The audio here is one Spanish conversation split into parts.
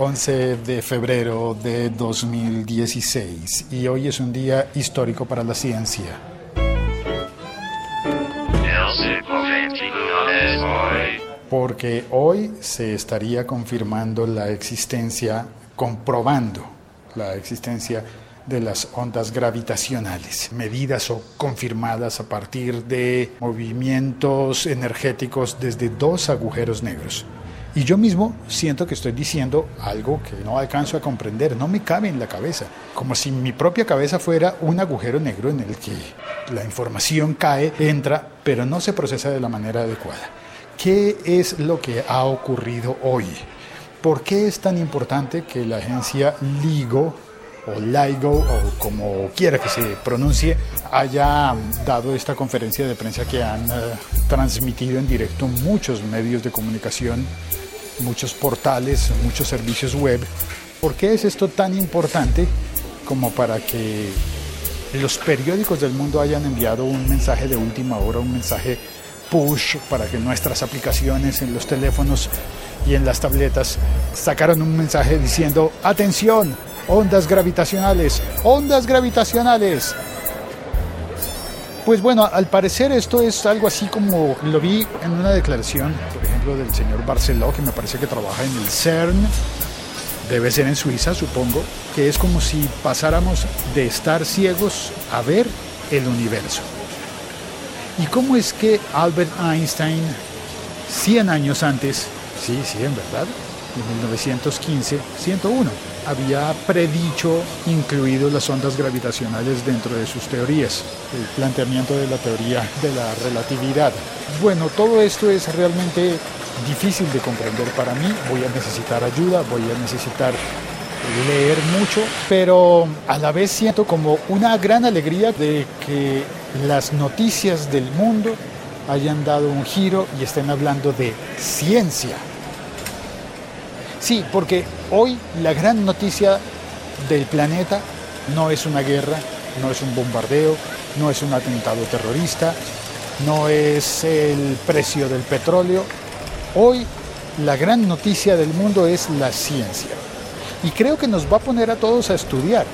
11 de febrero de 2016 y hoy es un día histórico para la ciencia. Porque hoy se estaría confirmando la existencia, comprobando la existencia de las ondas gravitacionales, medidas o confirmadas a partir de movimientos energéticos desde dos agujeros negros. Y yo mismo siento que estoy diciendo algo que no alcanzo a comprender, no me cabe en la cabeza, como si mi propia cabeza fuera un agujero negro en el que la información cae, entra, pero no se procesa de la manera adecuada. ¿Qué es lo que ha ocurrido hoy? ¿Por qué es tan importante que la agencia LIGO o LIGO o como quiera que se pronuncie, haya dado esta conferencia de prensa que han eh, transmitido en directo muchos medios de comunicación, muchos portales, muchos servicios web. ¿Por qué es esto tan importante como para que los periódicos del mundo hayan enviado un mensaje de última hora, un mensaje push para que nuestras aplicaciones en los teléfonos y en las tabletas sacaron un mensaje diciendo, atención, ondas gravitacionales, ondas gravitacionales. Pues bueno, al parecer esto es algo así como lo vi en una declaración, por ejemplo, del señor Barceló, que me parece que trabaja en el CERN, debe ser en Suiza, supongo, que es como si pasáramos de estar ciegos a ver el universo. ¿Y cómo es que Albert Einstein, 100 años antes, sí, sí, en verdad, en 1915, 101, había predicho incluido las ondas gravitacionales dentro de sus teorías, el planteamiento de la teoría de la relatividad. Bueno, todo esto es realmente difícil de comprender para mí, voy a necesitar ayuda, voy a necesitar leer mucho, pero a la vez siento como una gran alegría de que las noticias del mundo hayan dado un giro y estén hablando de ciencia Sí, porque hoy la gran noticia del planeta no es una guerra, no es un bombardeo, no es un atentado terrorista, no es el precio del petróleo. Hoy la gran noticia del mundo es la ciencia. Y creo que nos va a poner a todos a estudiar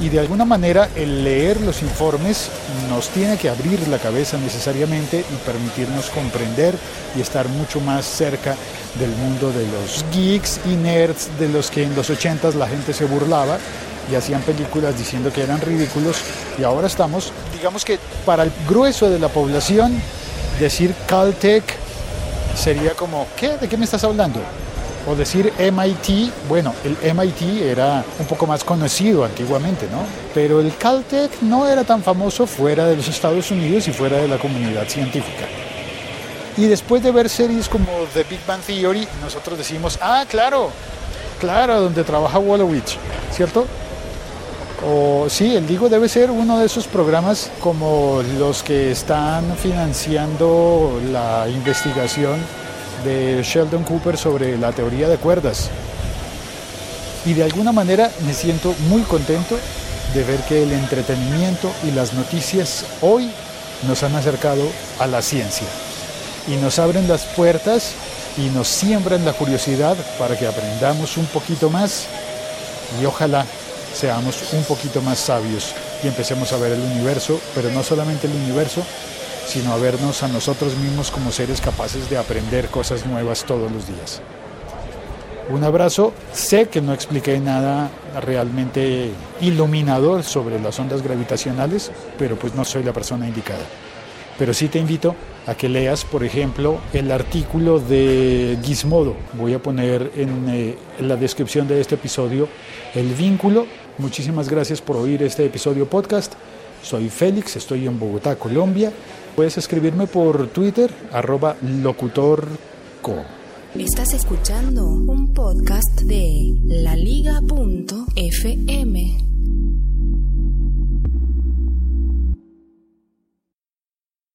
y de alguna manera el leer los informes nos tiene que abrir la cabeza necesariamente y permitirnos comprender y estar mucho más cerca del mundo de los geeks y nerds de los que en los 80 la gente se burlaba y hacían películas diciendo que eran ridículos y ahora estamos, digamos que para el grueso de la población decir Caltech sería como, ¿qué? ¿De qué me estás hablando? O decir MIT, bueno, el MIT era un poco más conocido antiguamente, ¿no? Pero el Caltech no era tan famoso fuera de los Estados Unidos y fuera de la comunidad científica. Y después de ver series como The Big Bang Theory, nosotros decimos, ah, claro, claro, donde trabaja Wolowitz, ¿cierto? O sí, el Digo debe ser uno de esos programas como los que están financiando la investigación de Sheldon Cooper sobre la teoría de cuerdas. Y de alguna manera me siento muy contento de ver que el entretenimiento y las noticias hoy nos han acercado a la ciencia y nos abren las puertas y nos siembran la curiosidad para que aprendamos un poquito más y ojalá seamos un poquito más sabios y empecemos a ver el universo, pero no solamente el universo, sino a vernos a nosotros mismos como seres capaces de aprender cosas nuevas todos los días. Un abrazo, sé que no expliqué nada realmente iluminador sobre las ondas gravitacionales, pero pues no soy la persona indicada. Pero sí te invito a que leas, por ejemplo, el artículo de Gizmodo. Voy a poner en, eh, en la descripción de este episodio el vínculo. Muchísimas gracias por oír este episodio podcast. Soy Félix, estoy en Bogotá, Colombia Puedes escribirme por Twitter, arroba locutorco. Estás escuchando un podcast de laliga.fm.